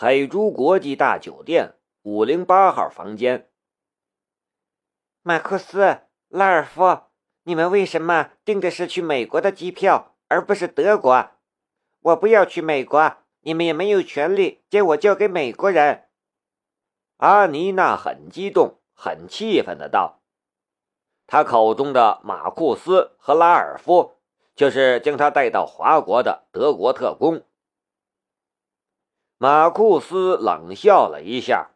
海珠国际大酒店五零八号房间。马库斯、拉尔夫，你们为什么订的是去美国的机票，而不是德国？我不要去美国，你们也没有权利将我交给美国人。阿妮娜很激动、很气愤的道：“他口中的马库斯和拉尔夫，就是将他带到华国的德国特工。”马库斯冷笑了一下：“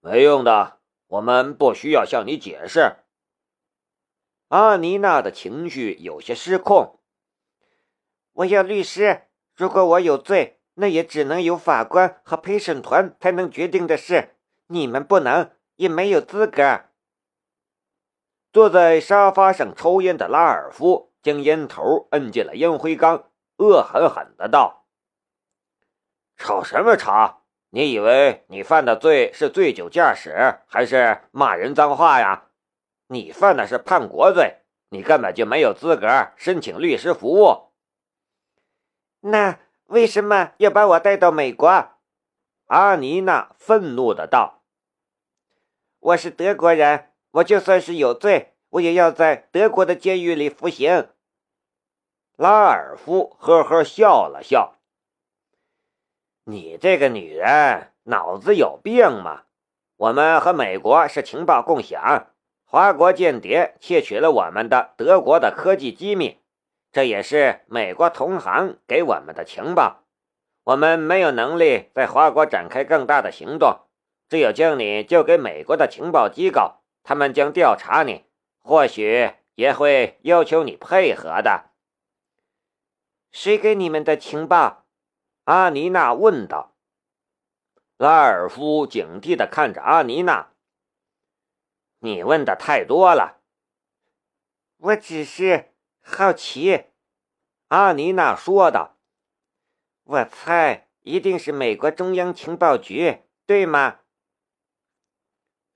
没用的，我们不需要向你解释。”阿妮娜的情绪有些失控：“我要律师，如果我有罪。”那也只能由法官和陪审团才能决定的事，你们不能，也没有资格。坐在沙发上抽烟的拉尔夫将烟头摁进了烟灰缸，恶狠狠的道：“吵什么吵？你以为你犯的罪是醉酒驾驶，还是骂人脏话呀？你犯的是叛国罪，你根本就没有资格申请律师服务。”那。为什么要把我带到美国？阿妮娜愤怒的道：“我是德国人，我就算是有罪，我也要在德国的监狱里服刑。”拉尔夫呵呵笑了笑：“你这个女人脑子有病吗？我们和美国是情报共享，华国间谍窃取了我们的德国的科技机密。”这也是美国同行给我们的情报，我们没有能力在华国展开更大的行动，只有将你交给美国的情报机构，他们将调查你，或许也会要求你配合的。谁给你们的情报？阿妮娜问道。拉尔夫警惕地看着阿妮娜：“你问的太多了，我只是……”好奇，阿妮娜说道：“我猜一定是美国中央情报局，对吗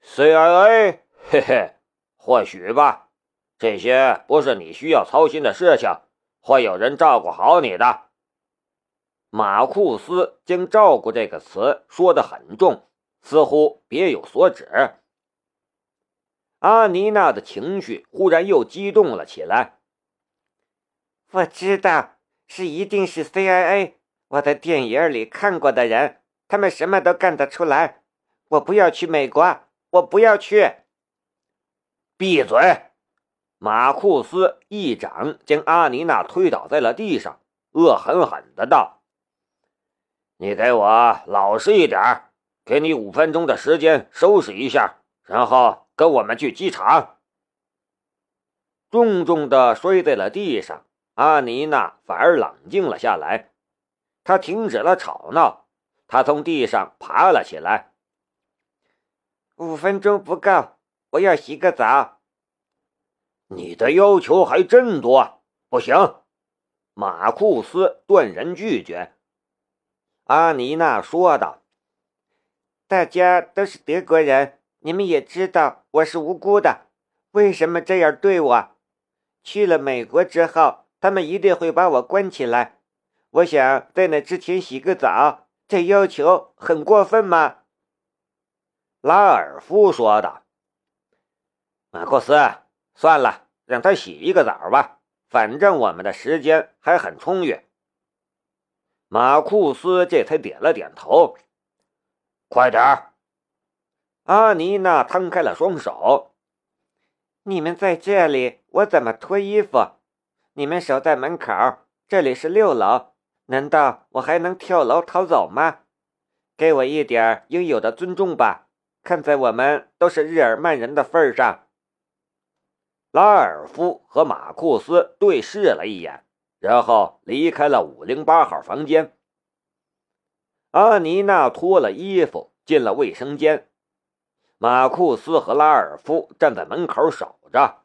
？”CIA，嘿嘿，或许吧。这些不是你需要操心的事情，会有人照顾好你的。马库斯将“照顾”这个词说得很重，似乎别有所指。阿妮娜的情绪忽然又激动了起来。我知道是一定是 CIA，我在电影里看过的人，他们什么都干得出来。我不要去美国，我不要去。闭嘴！马库斯一掌将阿妮娜推倒在了地上，恶狠狠的道：“你给我老实一点，给你五分钟的时间收拾一下，然后跟我们去机场。”重重的摔在了地上。阿妮娜反而冷静了下来，她停止了吵闹，她从地上爬了起来。五分钟不够，我要洗个澡。你的要求还真多，不行！马库斯断然拒绝。阿妮娜说道：“大家都是德国人，你们也知道我是无辜的，为什么这样对我？去了美国之后。”他们一定会把我关起来。我想在那之前洗个澡，这要求很过分吗？拉尔夫说道。马库斯，算了，让他洗一个澡吧，反正我们的时间还很充裕。马库斯这才点了点头。快点儿！阿妮娜摊开了双手。你们在这里，我怎么脱衣服？你们守在门口，这里是六楼，难道我还能跳楼逃走吗？给我一点应有的尊重吧！看在我们都是日耳曼人的份上。拉尔夫和马库斯对视了一眼，然后离开了五零八号房间。阿妮娜脱了衣服进了卫生间，马库斯和拉尔夫站在门口守着。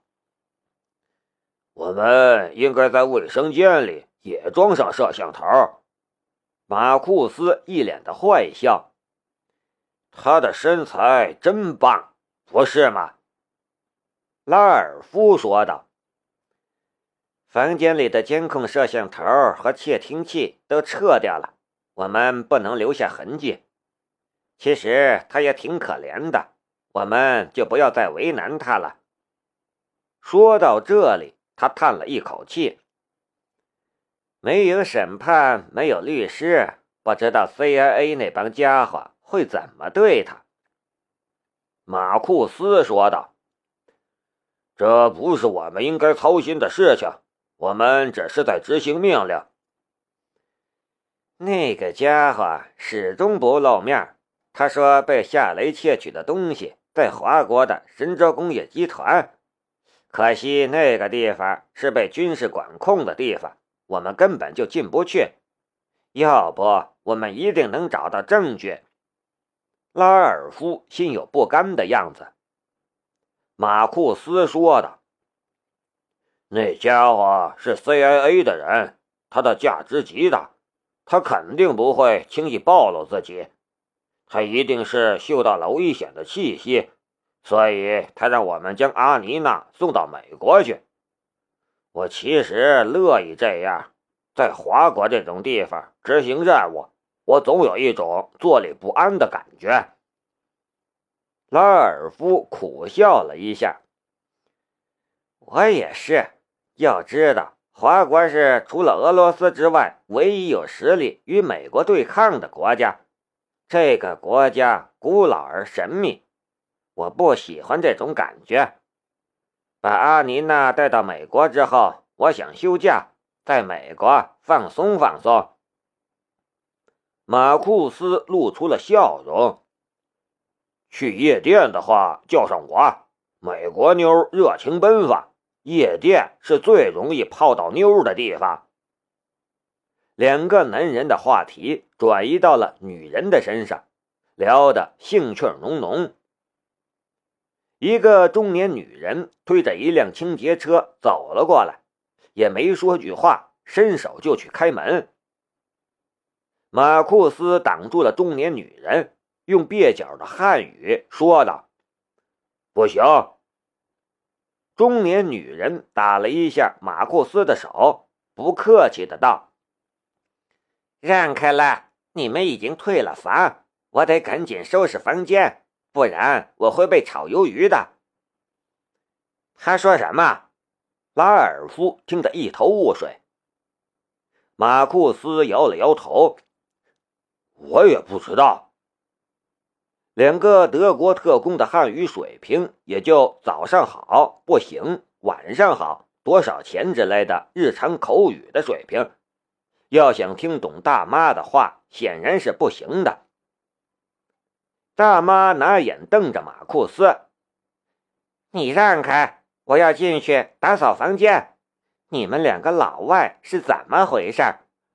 我们应该在卫生间里也装上摄像头。马库斯一脸的坏笑，他的身材真棒，不是吗？拉尔夫说道。房间里的监控摄像头和窃听器都撤掉了，我们不能留下痕迹。其实他也挺可怜的，我们就不要再为难他了。说到这里，他叹了一口气。没有审判，没有律师，不知道 CIA 那帮家伙会怎么对他。马库斯说道：“这不是我们应该操心的事情，我们只是在执行命令。”那个家伙始终不露面。他说被夏雷窃取的东西在华国的神州工业集团，可惜那个地方是被军事管控的地方。我们根本就进不去，要不我们一定能找到证据。拉尔夫心有不甘的样子。马库斯说的：“那家伙是 CIA 的人，他的价值极大，他肯定不会轻易暴露自己。他一定是嗅到了危险的气息，所以他让我们将阿妮娜送到美国去。”我其实乐意这样，在华国这种地方执行任务，我总有一种坐立不安的感觉。拉尔夫苦笑了一下。我也是，要知道，华国是除了俄罗斯之外唯一有实力与美国对抗的国家。这个国家古老而神秘，我不喜欢这种感觉。把阿妮娜带到美国之后，我想休假，在美国放松放松。马库斯露出了笑容。去夜店的话，叫上我。美国妞热情奔放，夜店是最容易泡到妞的地方。两个男人的话题转移到了女人的身上，聊得兴趣浓浓。一个中年女人推着一辆清洁车走了过来，也没说句话，伸手就去开门。马库斯挡住了中年女人，用蹩脚的汉语说道：“不行。”中年女人打了一下马库斯的手，不客气的道：“让开了，你们已经退了房，我得赶紧收拾房间。”不然我会被炒鱿鱼的。他说什么？拉尔夫听得一头雾水。马库斯摇了摇头：“我也不知道。”两个德国特工的汉语水平也就早上好、不行、晚上好、多少钱之类的日常口语的水平，要想听懂大妈的话，显然是不行的。大妈拿眼瞪着马库斯：“你让开！我要进去打扫房间。你们两个老外是怎么回事？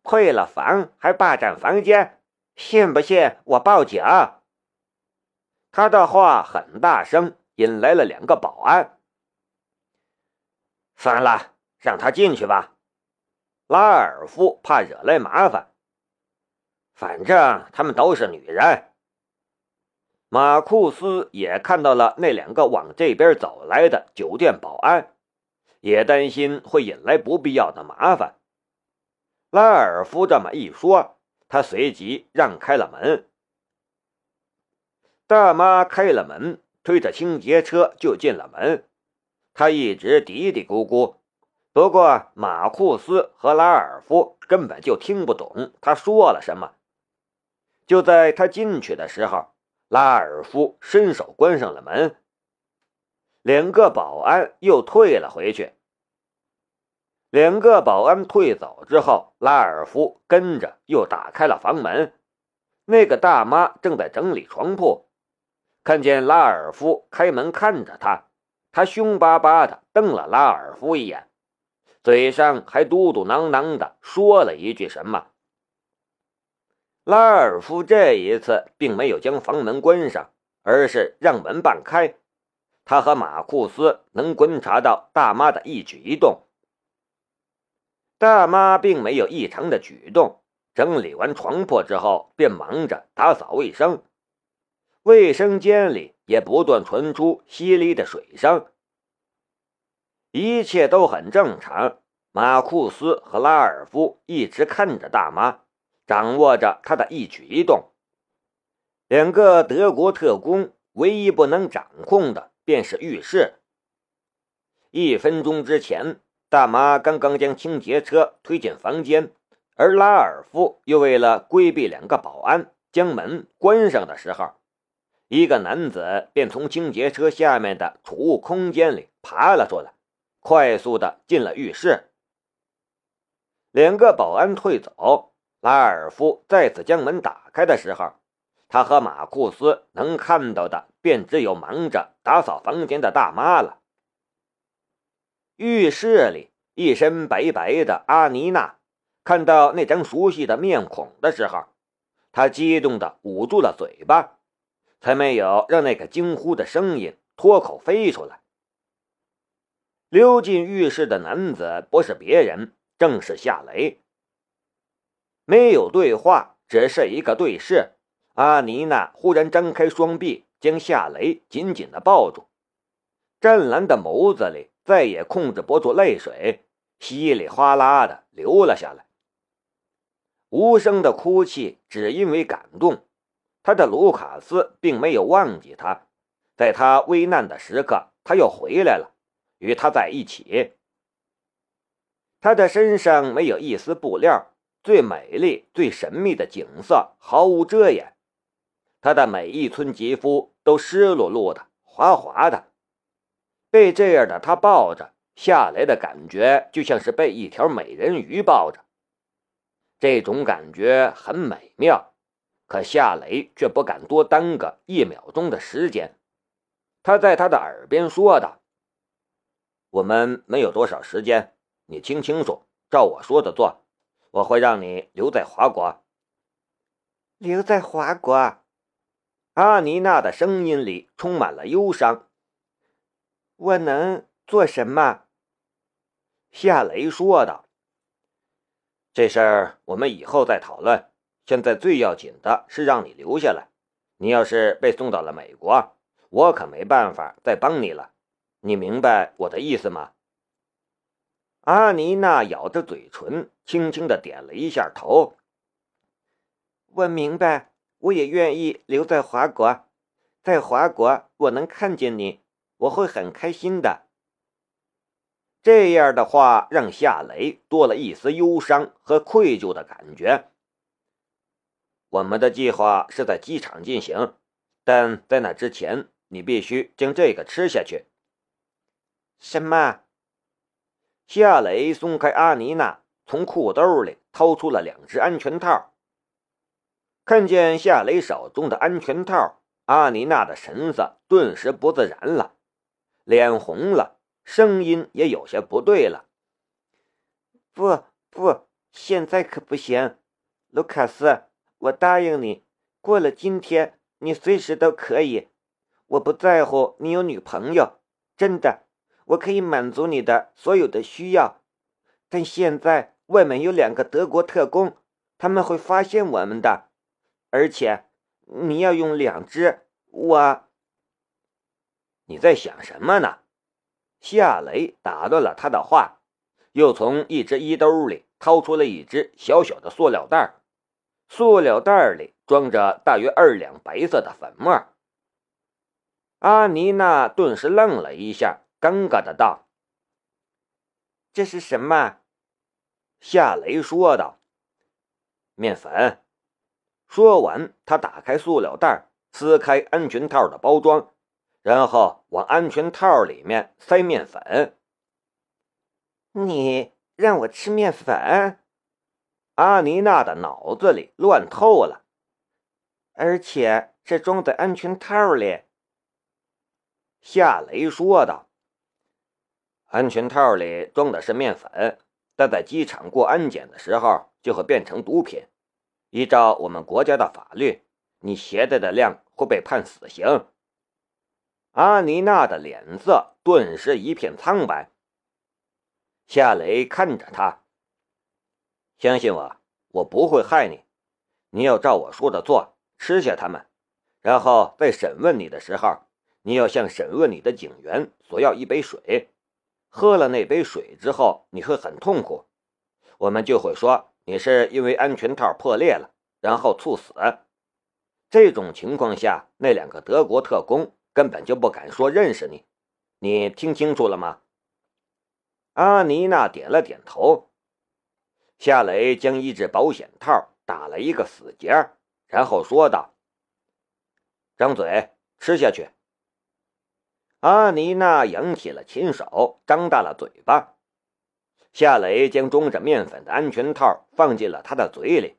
退了房还霸占房间？信不信我报警？”他的话很大声，引来了两个保安。算了，让他进去吧。拉尔夫怕惹来麻烦，反正他们都是女人。马库斯也看到了那两个往这边走来的酒店保安，也担心会引来不必要的麻烦。拉尔夫这么一说，他随即让开了门。大妈开了门，推着清洁车就进了门。他一直嘀嘀咕咕，不过马库斯和拉尔夫根本就听不懂他说了什么。就在他进去的时候。拉尔夫伸手关上了门，两个保安又退了回去。两个保安退走之后，拉尔夫跟着又打开了房门。那个大妈正在整理床铺，看见拉尔夫开门看着他，他凶巴巴的瞪了拉尔夫一眼，嘴上还嘟嘟囔囔的说了一句什么。拉尔夫这一次并没有将房门关上，而是让门半开。他和马库斯能观察到大妈的一举一动。大妈并没有异常的举动，整理完床铺之后便忙着打扫卫生，卫生间里也不断传出淅沥的水声。一切都很正常。马库斯和拉尔夫一直看着大妈。掌握着他的一举一动。两个德国特工唯一不能掌控的便是浴室。一分钟之前，大妈刚刚将清洁车推进房间，而拉尔夫又为了规避两个保安，将门关上的时候，一个男子便从清洁车下面的储物空间里爬了出来，快速的进了浴室。两个保安退走，拉尔夫再次将门打开的时候，他和马库斯能看到的便只有忙着打扫房间的大妈了。浴室里，一身白白的阿妮娜看到那张熟悉的面孔的时候，她激动的捂住了嘴巴，才没有让那个惊呼的声音脱口飞出来。溜进浴室的男子不是别人。正是夏雷，没有对话，只是一个对视。阿妮娜忽然张开双臂，将夏雷紧紧的抱住，湛蓝的眸子里再也控制不住泪水，稀里哗啦的流了下来。无声的哭泣，只因为感动。他的卢卡斯并没有忘记他，在他危难的时刻，他又回来了，与他在一起。他的身上没有一丝布料，最美丽、最神秘的景色毫无遮掩。他的每一寸肌肤都湿漉漉的、滑滑的。被这样的他抱着，下来的感觉就像是被一条美人鱼抱着。这种感觉很美妙，可夏雷却不敢多耽搁一秒钟的时间。他在他的耳边说道：“我们没有多少时间。”你听清楚，照我说的做，我会让你留在华国。留在华国，阿妮娜的声音里充满了忧伤。我能做什么？夏雷说道：“这事儿我们以后再讨论。现在最要紧的是让你留下来。你要是被送到了美国，我可没办法再帮你了。你明白我的意思吗？”阿妮娜咬着嘴唇，轻轻的点了一下头。我明白，我也愿意留在华国，在华国我能看见你，我会很开心的。这样的话让夏雷多了一丝忧伤和愧疚的感觉。我们的计划是在机场进行，但在那之前，你必须将这个吃下去。什么？夏雷松开阿妮娜，从裤兜里掏出了两只安全套。看见夏雷手中的安全套，阿妮娜的神色顿时不自然了，脸红了，声音也有些不对了。不不，现在可不行，卢卡斯，我答应你，过了今天，你随时都可以。我不在乎你有女朋友，真的。我可以满足你的所有的需要，但现在外面有两个德国特工，他们会发现我们的，而且你要用两只。我，你在想什么呢？夏雷打断了他的话，又从一只衣兜里掏出了一只小小的塑料袋，塑料袋里装着大约二两白色的粉末。阿妮娜顿时愣了一下。尴尬的道：“这是什么？”夏雷说道：“面粉。”说完，他打开塑料袋，撕开安全套的包装，然后往安全套里面塞面粉。你让我吃面粉？阿妮娜的脑子里乱透了，而且是装在安全套里。夏雷说道。安全套里装的是面粉，但在机场过安检的时候就会变成毒品。依照我们国家的法律，你携带的量会被判死刑。阿妮娜的脸色顿时一片苍白。夏雷看着他，相信我，我不会害你。你要照我说的做，吃下它们，然后在审问你的时候，你要向审问你的警员索要一杯水。喝了那杯水之后，你会很痛苦，我们就会说你是因为安全套破裂了，然后猝死。这种情况下，那两个德国特工根本就不敢说认识你。你听清楚了吗？”阿妮娜点了点头。夏雷将一只保险套打了一个死结，然后说道：“张嘴，吃下去。”阿妮娜扬起了琴手，张大了嘴巴。夏雷将装着面粉的安全套放进了他的嘴里，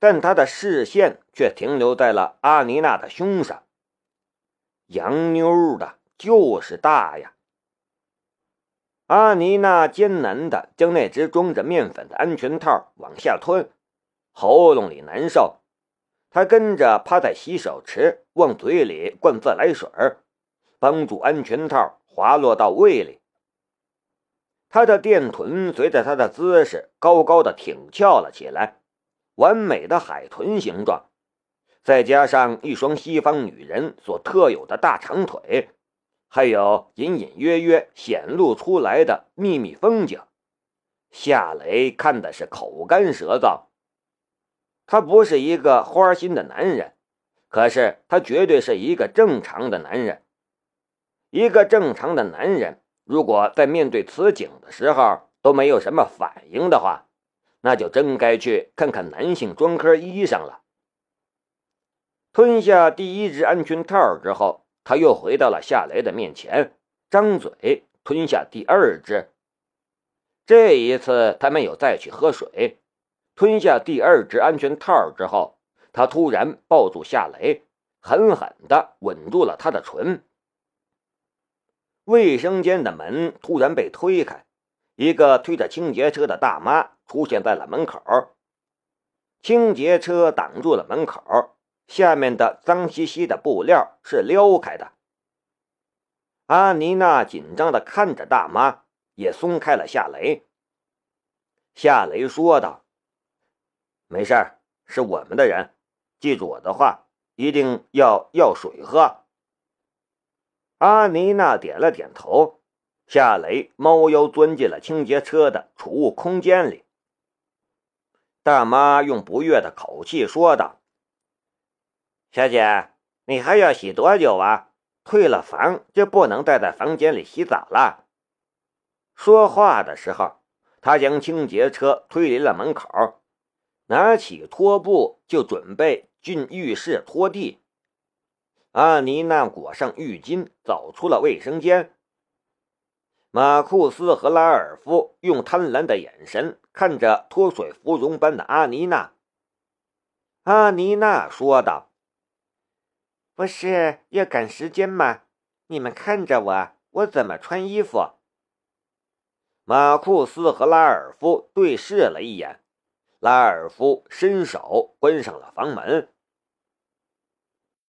但他的视线却停留在了阿妮娜的胸上。洋妞的就是大呀！阿妮娜艰难地将那只装着面粉的安全套往下吞，喉咙里难受。她跟着趴在洗手池，往嘴里灌自来水帮助安全套滑落到胃里。她的电臀随着她的姿势高高的挺翘了起来，完美的海豚形状，再加上一双西方女人所特有的大长腿。还有隐隐约约显露出来的秘密风景，夏雷看的是口干舌燥。他不是一个花心的男人，可是他绝对是一个正常的男人。一个正常的男人，如果在面对此景的时候都没有什么反应的话，那就真该去看看男性专科医生了。吞下第一只安全套之后。他又回到了夏雷的面前，张嘴吞下第二只。这一次，他没有再去喝水。吞下第二只安全套之后，他突然抱住夏雷，狠狠地吻住了他的唇。卫生间的门突然被推开，一个推着清洁车的大妈出现在了门口。清洁车挡住了门口。下面的脏兮兮的布料是撩开的。阿妮娜紧张的看着大妈，也松开了夏雷。夏雷说道：“没事儿，是我们的人，记住我的话，一定要要水喝。”阿妮娜点了点头。夏雷猫腰钻进了清洁车的储物空间里。大妈用不悦的口气说道。小姐，你还要洗多久啊？退了房就不能再在房间里洗澡了。说话的时候，他将清洁车推离了门口，拿起拖布就准备进浴室拖地。阿妮娜裹上浴巾走出了卫生间。马库斯和拉尔夫用贪婪的眼神看着脱水芙蓉般的阿妮娜。阿妮娜说道。不是要赶时间吗？你们看着我，我怎么穿衣服？马库斯和拉尔夫对视了一眼，拉尔夫伸手关上了房门。